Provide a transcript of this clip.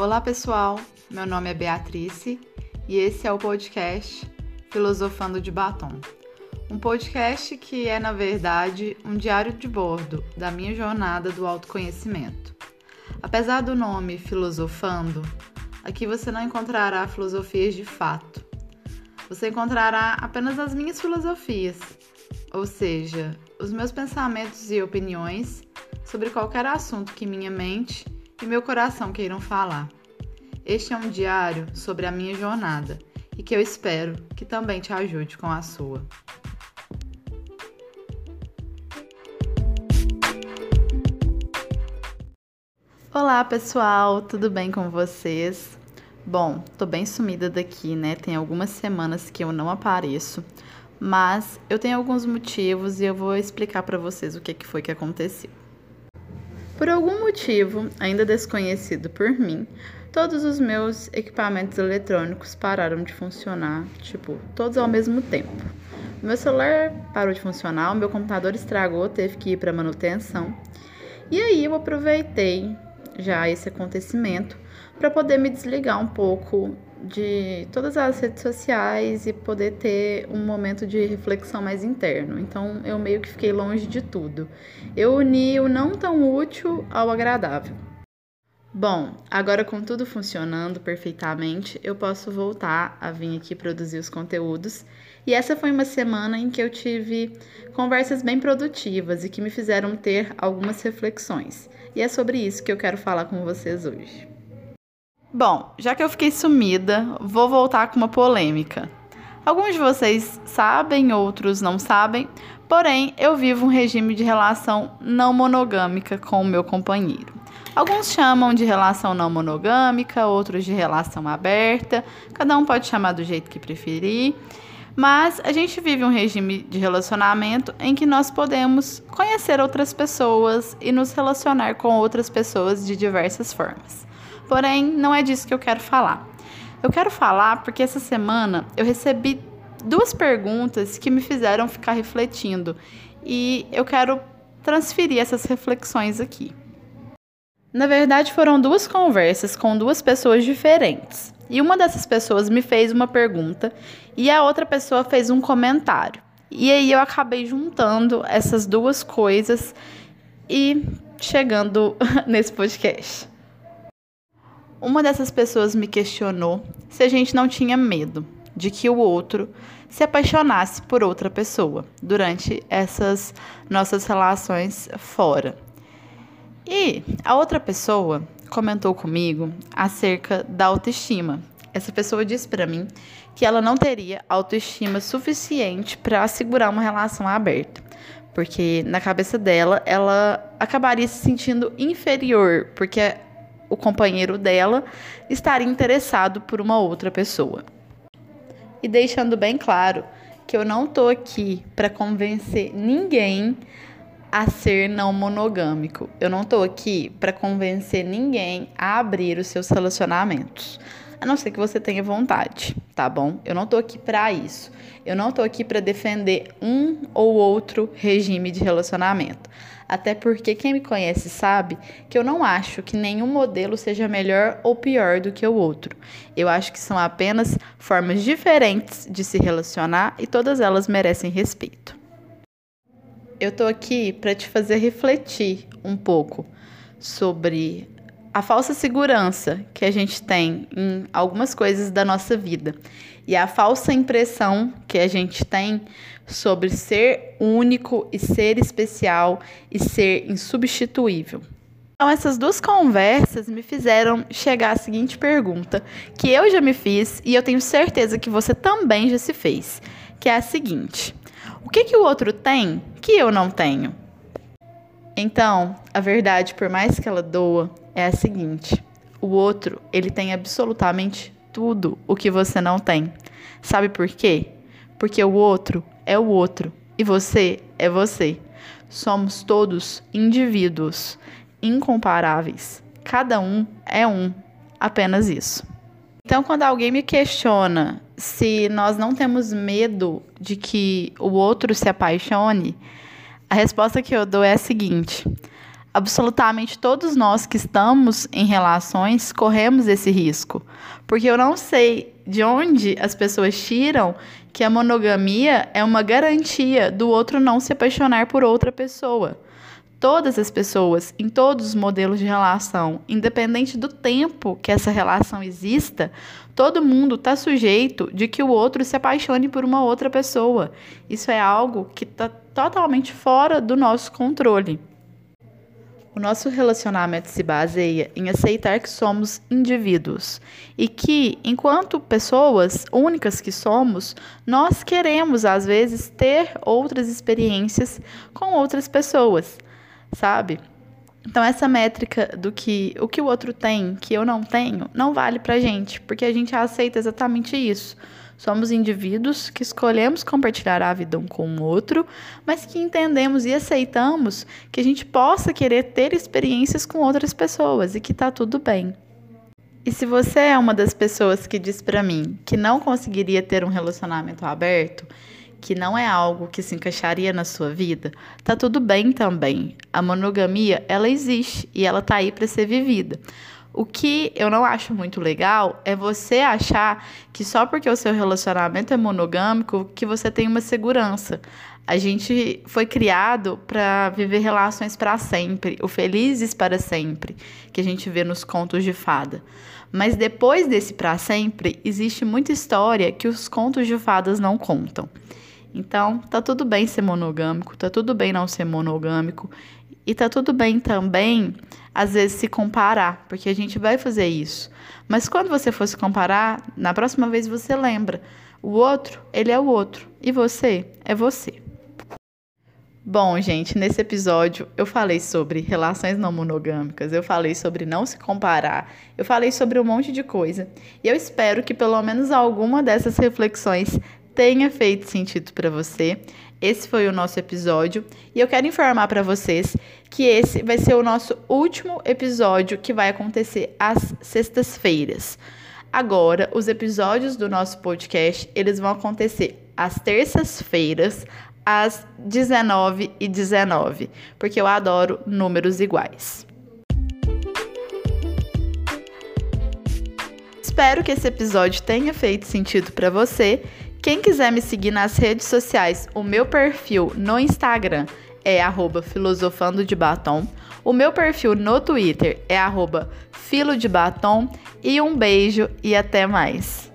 Olá pessoal, meu nome é Beatrice e esse é o podcast Filosofando de Batom. Um podcast que é, na verdade, um diário de bordo da minha jornada do autoconhecimento. Apesar do nome Filosofando, aqui você não encontrará filosofias de fato. Você encontrará apenas as minhas filosofias, ou seja, os meus pensamentos e opiniões sobre qualquer assunto que minha mente e meu coração queiram falar. Este é um diário sobre a minha jornada e que eu espero que também te ajude com a sua. Olá pessoal, tudo bem com vocês? Bom, tô bem sumida daqui, né? Tem algumas semanas que eu não apareço, mas eu tenho alguns motivos e eu vou explicar para vocês o que, que foi que aconteceu. Por algum motivo, ainda desconhecido por mim, todos os meus equipamentos eletrônicos pararam de funcionar, tipo, todos ao mesmo tempo. Meu celular parou de funcionar, o meu computador estragou, teve que ir para manutenção. E aí eu aproveitei já esse acontecimento para poder me desligar um pouco de todas as redes sociais e poder ter um momento de reflexão mais interno. Então eu meio que fiquei longe de tudo. Eu uni o não tão útil ao agradável. Bom, agora com tudo funcionando perfeitamente, eu posso voltar a vir aqui produzir os conteúdos. E essa foi uma semana em que eu tive conversas bem produtivas e que me fizeram ter algumas reflexões. E é sobre isso que eu quero falar com vocês hoje. Bom, já que eu fiquei sumida, vou voltar com uma polêmica. Alguns de vocês sabem, outros não sabem, porém eu vivo um regime de relação não monogâmica com o meu companheiro. Alguns chamam de relação não monogâmica, outros de relação aberta, cada um pode chamar do jeito que preferir. Mas a gente vive um regime de relacionamento em que nós podemos conhecer outras pessoas e nos relacionar com outras pessoas de diversas formas. Porém, não é disso que eu quero falar. Eu quero falar porque essa semana eu recebi duas perguntas que me fizeram ficar refletindo e eu quero transferir essas reflexões aqui. Na verdade, foram duas conversas com duas pessoas diferentes. E uma dessas pessoas me fez uma pergunta e a outra pessoa fez um comentário. E aí eu acabei juntando essas duas coisas e chegando nesse podcast. Uma dessas pessoas me questionou se a gente não tinha medo de que o outro se apaixonasse por outra pessoa durante essas nossas relações fora. E a outra pessoa comentou comigo acerca da autoestima. Essa pessoa disse para mim que ela não teria autoestima suficiente para assegurar uma relação aberta, porque na cabeça dela ela acabaria se sentindo inferior, porque o companheiro dela estaria interessado por uma outra pessoa. E deixando bem claro que eu não tô aqui para convencer ninguém a ser não monogâmico. Eu não tô aqui para convencer ninguém a abrir os seus relacionamentos. A não ser que você tenha vontade, tá bom? Eu não tô aqui para isso. Eu não tô aqui para defender um ou outro regime de relacionamento. Até porque quem me conhece sabe que eu não acho que nenhum modelo seja melhor ou pior do que o outro. Eu acho que são apenas formas diferentes de se relacionar e todas elas merecem respeito. Eu tô aqui para te fazer refletir um pouco sobre a falsa segurança que a gente tem em algumas coisas da nossa vida e a falsa impressão que a gente tem sobre ser único e ser especial e ser insubstituível. Então, essas duas conversas me fizeram chegar à seguinte pergunta, que eu já me fiz e eu tenho certeza que você também já se fez, que é a seguinte: o que, que o outro tem que eu não tenho? Então, a verdade, por mais que ela doa, é a seguinte: o outro, ele tem absolutamente tudo o que você não tem. Sabe por quê? Porque o outro é o outro e você é você. Somos todos indivíduos incomparáveis. Cada um é um, apenas isso. Então, quando alguém me questiona se nós não temos medo de que o outro se apaixone, a resposta que eu dou é a seguinte: Absolutamente todos nós que estamos em relações corremos esse risco, porque eu não sei de onde as pessoas tiram que a monogamia é uma garantia do outro não se apaixonar por outra pessoa. Todas as pessoas, em todos os modelos de relação, independente do tempo que essa relação exista, todo mundo está sujeito de que o outro se apaixone por uma outra pessoa. Isso é algo que está totalmente fora do nosso controle. O nosso relacionamento se baseia em aceitar que somos indivíduos e que, enquanto pessoas únicas que somos, nós queremos às vezes ter outras experiências com outras pessoas, sabe? Então essa métrica do que o que o outro tem, que eu não tenho, não vale pra gente, porque a gente aceita exatamente isso. Somos indivíduos que escolhemos compartilhar a vida um com o outro, mas que entendemos e aceitamos que a gente possa querer ter experiências com outras pessoas e que tá tudo bem. E se você é uma das pessoas que diz para mim que não conseguiria ter um relacionamento aberto, que não é algo que se encaixaria na sua vida, tá tudo bem também. A monogamia, ela existe e ela tá aí para ser vivida. O que eu não acho muito legal é você achar que só porque o seu relacionamento é monogâmico que você tem uma segurança. A gente foi criado para viver relações para sempre, o felizes para sempre, que a gente vê nos contos de fada. Mas depois desse para sempre, existe muita história que os contos de fadas não contam. Então, tá tudo bem ser monogâmico, tá tudo bem não ser monogâmico. E tá tudo bem também, às vezes, se comparar, porque a gente vai fazer isso. Mas quando você for se comparar, na próxima vez você lembra: o outro, ele é o outro, e você é você. Bom, gente, nesse episódio eu falei sobre relações não monogâmicas, eu falei sobre não se comparar, eu falei sobre um monte de coisa. E eu espero que pelo menos alguma dessas reflexões tenha feito sentido para você. Esse foi o nosso episódio e eu quero informar para vocês que esse vai ser o nosso último episódio que vai acontecer às sextas-feiras. Agora, os episódios do nosso podcast, eles vão acontecer às terças-feiras, às 19 e 19, porque eu adoro números iguais. Espero que esse episódio tenha feito sentido para você quem quiser me seguir nas redes sociais, o meu perfil no Instagram é filosofando de batom. O meu perfil no Twitter é filo de batom. E um beijo e até mais.